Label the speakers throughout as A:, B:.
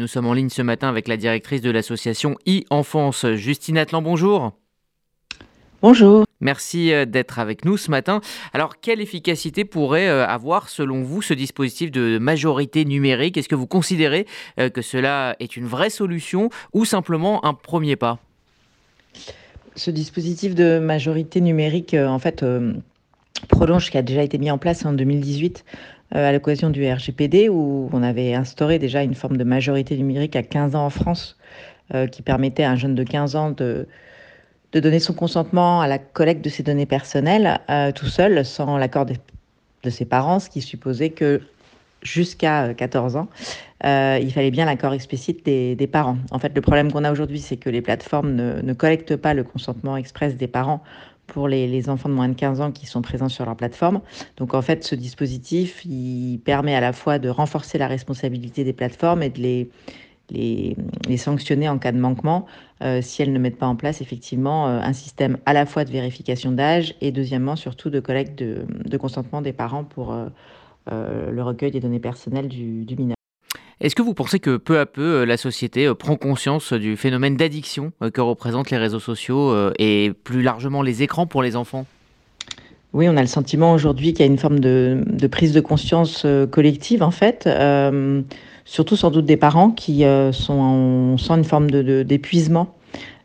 A: Nous sommes en ligne ce matin avec la directrice de l'association e-Enfance, Justine Atlan, bonjour.
B: Bonjour.
A: Merci euh, d'être avec nous ce matin. Alors, quelle efficacité pourrait euh, avoir, selon vous, ce dispositif de majorité numérique? Est-ce que vous considérez euh, que cela est une vraie solution ou simplement un premier pas?
B: Ce dispositif de majorité numérique, en fait, prolonge ce qui a déjà été mis en place en 2018 à l'occasion du RGPD, où on avait instauré déjà une forme de majorité numérique à 15 ans en France, qui permettait à un jeune de 15 ans de de donner son consentement à la collecte de ses données personnelles euh, tout seul, sans l'accord de, ses parents, ce qui supposait que jusqu'à 14 ans, euh, il fallait bien l'accord explicite des, parents. En fait, le problème qu'on a aujourd'hui, c'est que les plateformes ne, collectent pas le consentement express des parents pour les, enfants de moins de 15 ans qui sont présents sur leur plateforme. Donc en fait, ce dispositif, il permet à la fois de renforcer la responsabilité des plateformes et de les les, sanctionner en cas de manquement euh, si elles ne mettent pas en place effectivement euh, un système à la fois de vérification d'âge et deuxièmement surtout de collecte de, consentement des parents pour euh, le recueil des données personnelles du, mineur.
A: Est-ce que vous pensez que peu à peu la société prend conscience du phénomène d'addiction que représentent les réseaux sociaux et plus largement les écrans pour les enfants?
B: Oui, on a le sentiment aujourd'hui qu'il y a une forme de, prise de conscience collective, en fait surtout sans doute des parents qui euh, sont on sent une forme d'épuisement.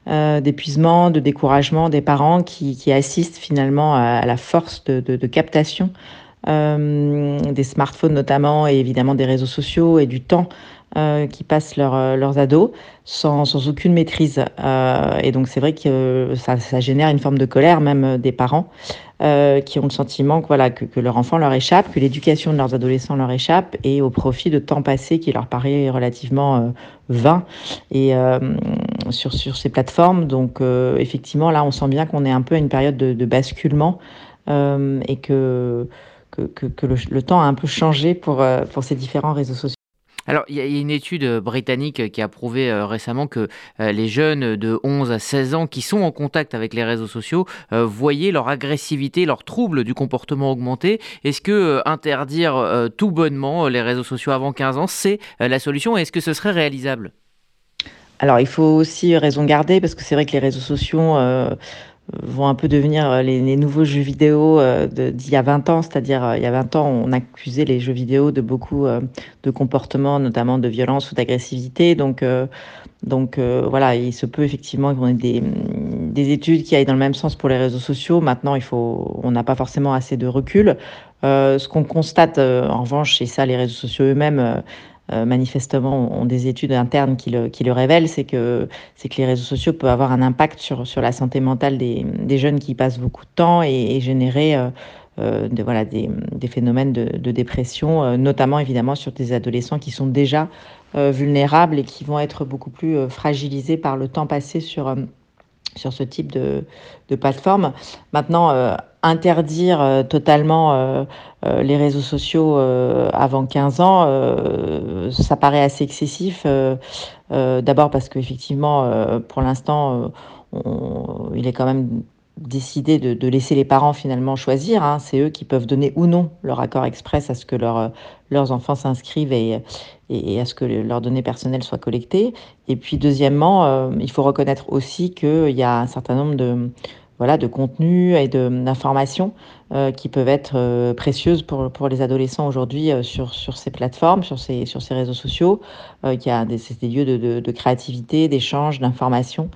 B: Euh, d'épuisement, de découragement des parents qui, assistent finalement à, la force de, captation euh, des smartphones notamment et évidemment des réseaux sociaux et du temps euh, qui passent leur, euh, leurs ados sans, sans aucune maîtrise. Euh, et donc c'est vrai que ça, ça, génère une forme de colère même des parents euh, qui ont le sentiment que, voilà, que, que, leur enfant leur échappe, que l'éducation de leurs adolescents leur échappe et au profit de temps passé qui leur paraît relativement vain et sur, sur ces plateformes. Donc effectivement là on sent bien qu'on est un peu à une période de, de basculement et que que, que, que le, le, temps a un peu changé pour, pour ces différents réseaux sociaux.
A: Alors, il y a une étude euh, britannique euh, qui a prouvé euh, récemment que les jeunes de 11 à 16 ans qui sont en contact avec les réseaux sociaux voyaient leur agressivité, leurs troubles du comportement augmenter. Est-ce que interdire tout bonnement les réseaux sociaux avant 15 ans, c'est la solution Est-ce que ce serait réalisable?
B: Alors, il faut aussi raison garder parce que c'est vrai que les réseaux sociaux vont un peu devenir euh, les, nouveaux jeux vidéo euh, d'il y a 20 ans, c'est-à-dire euh, il y a 20 ans, on accusait les jeux vidéo de beaucoup de comportements, notamment de violence ou d'agressivité. Donc, donc voilà, il se peut effectivement qu'on ait des, des, études qui aillent dans le même sens pour les réseaux sociaux. Maintenant, il faut, on n'a pas forcément assez de recul. ce qu'on constate, en revanche, c'est ça, les réseaux sociaux eux-mêmes euh, manifestement ont des études internes qui le, qui le révèlent, c'est que, c'est que les réseaux sociaux peuvent avoir un impact sur, sur la santé mentale des, des jeunes qui passent beaucoup de temps et, générer euh, euh, de, voilà, des, des phénomènes de, de dépression, notamment évidemment sur des adolescents qui sont déjà vulnérables et qui vont être beaucoup plus fragilisés par le temps passé sur sur ce type de, plateforme. Maintenant, euh, interdire euh, totalement euh, les réseaux sociaux avant 15 ans, ça paraît assez excessif. D'abord parce qu'effectivement, pour l'instant, il est quand même décidé de, laisser les parents finalement choisir. Hein. C'est eux qui peuvent donner ou non leur accord express à ce que leur, leurs enfants s'inscrivent et, et, à ce que leurs données personnelles soient collectées. Et puis deuxièmement, euh, il faut reconnaître aussi qu'il y a un certain nombre de, voilà, de contenus et d'informations euh, qui peuvent être euh, précieuses pour, pour les adolescents aujourd'hui sur, sur ces plateformes, sur ces, sur ces réseaux sociaux, qui a des, des lieux de, de, de créativité, d'échange, d'information.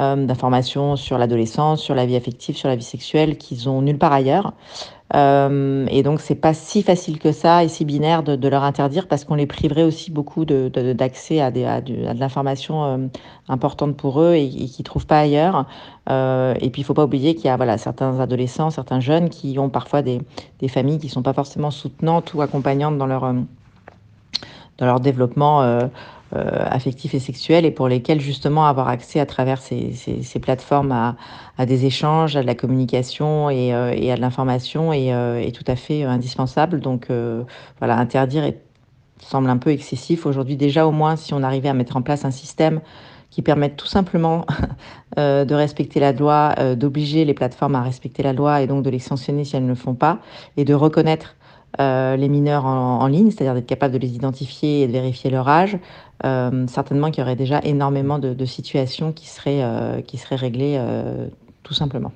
B: Euh, d'informations sur l'adolescence, sur la vie affective, sur la vie sexuelle qu'ils ont nulle part ailleurs. Euh, et donc c'est pas si facile que ça et si binaire de, leur interdire parce qu'on les priverait aussi beaucoup d'accès de, de, à, à, de, l'information euh, importante pour eux et, et qu'ils trouvent pas ailleurs. Euh, et puis il faut pas oublier qu'il y a voilà certains adolescents, certains jeunes qui ont parfois des, des familles qui sont pas forcément soutenantes ou accompagnantes dans leur dans leur développement affectifs et sexuels et pour lesquels justement avoir accès à travers ces, ces, plateformes à, des échanges, à de la communication et, euh, à de l'information est, euh, tout à fait indispensable. Donc euh, voilà, interdire semble un peu excessif. Aujourd'hui déjà au moins si on arrivait à mettre en place un système qui permette tout simplement euh, de respecter la loi, euh, d'obliger les plateformes à respecter la loi et donc de les sanctionner si elles ne le font pas, et de reconnaître heu, les mineurs en ligne, c'est-à-dire d'être capable de les identifier et de vérifier leur âge, hem, certainement qu'il y aurait déjà énormément de de situations qui seraient, heu, qui seraient réglées, heu, tout simplement.